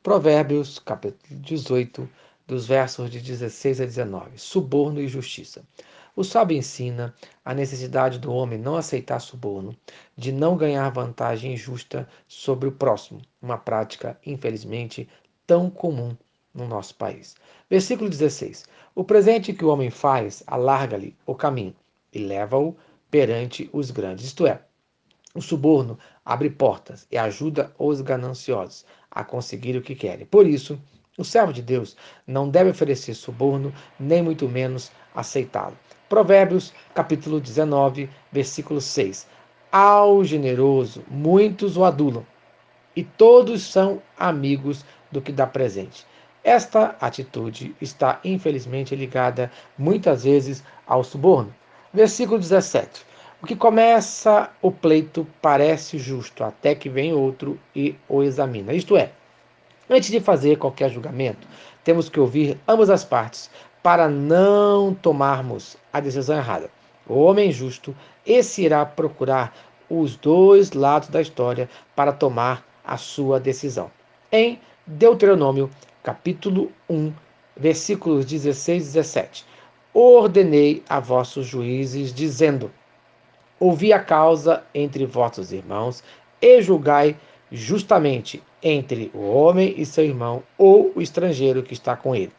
Provérbios, capítulo 18, dos versos de 16 a 19. Suborno e justiça. O sábio ensina a necessidade do homem não aceitar suborno, de não ganhar vantagem injusta sobre o próximo, uma prática, infelizmente, tão comum no nosso país. Versículo 16. O presente que o homem faz alarga-lhe o caminho e leva-o perante os grandes, isto é, o suborno abre portas e ajuda os gananciosos a conseguir o que querem. Por isso, o servo de Deus não deve oferecer suborno, nem muito menos aceitá-lo. Provérbios, capítulo 19, versículo 6. Ao generoso, muitos o adulam, e todos são amigos do que dá presente. Esta atitude está infelizmente ligada muitas vezes ao suborno. Versículo 17. O que começa o pleito parece justo, até que vem outro e o examina. Isto é, antes de fazer qualquer julgamento, temos que ouvir ambas as partes para não tomarmos a decisão errada. O homem justo, esse irá procurar os dois lados da história para tomar a sua decisão. Em Deuteronômio, capítulo 1, versículos 16 e 17. Ordenei a vossos juízes, dizendo: Ouvi a causa entre vossos irmãos e julgai justamente entre o homem e seu irmão ou o estrangeiro que está com ele.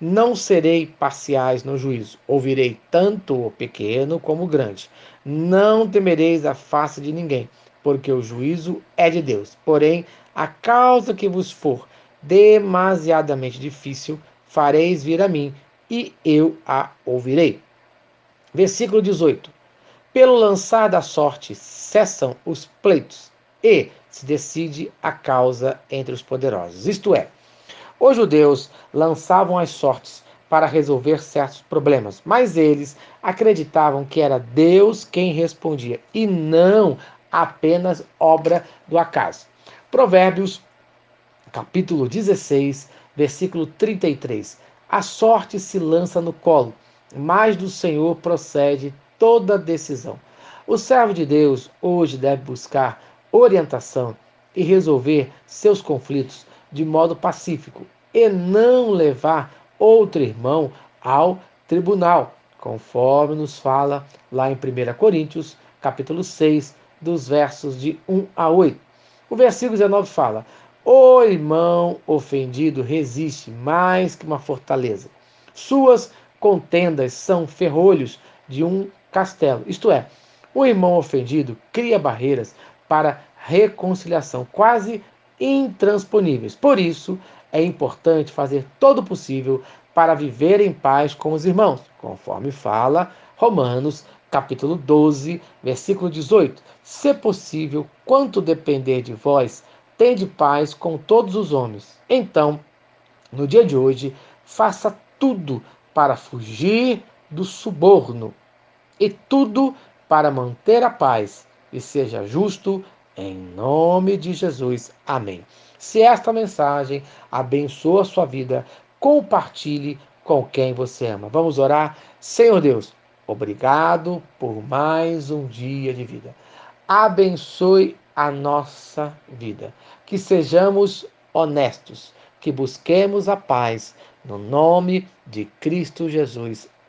Não serei parciais no juízo, ouvirei tanto o pequeno como o grande. Não temereis a face de ninguém, porque o juízo é de Deus. Porém, a causa que vos for demasiadamente difícil, fareis vir a mim, e eu a ouvirei. Versículo 18. Pelo lançar da sorte cessam os pleitos e se decide a causa entre os poderosos. Isto é, os judeus lançavam as sortes para resolver certos problemas, mas eles acreditavam que era Deus quem respondia e não apenas obra do acaso. Provérbios, capítulo 16, versículo 33. A sorte se lança no colo, mas do Senhor procede toda decisão. O servo de Deus hoje deve buscar orientação e resolver seus conflitos de modo pacífico e não levar outro irmão ao tribunal, conforme nos fala lá em 1 Coríntios, capítulo 6, dos versos de 1 a 8. O versículo 19 fala: O irmão ofendido resiste mais que uma fortaleza. Suas contendas são ferrolhos de um castelo. Isto é, o irmão ofendido cria barreiras para reconciliação quase intransponíveis. Por isso, é importante fazer todo o possível para viver em paz com os irmãos, conforme fala Romanos, capítulo 12, versículo 18. Se possível, quanto depender de vós, tende paz com todos os homens. Então, no dia de hoje, faça tudo para fugir do suborno e tudo para manter a paz e seja justo em nome de Jesus. Amém. Se esta mensagem abençoa a sua vida, compartilhe com quem você ama. Vamos orar? Senhor Deus, obrigado por mais um dia de vida. Abençoe a nossa vida. Que sejamos honestos, que busquemos a paz no nome de Cristo Jesus.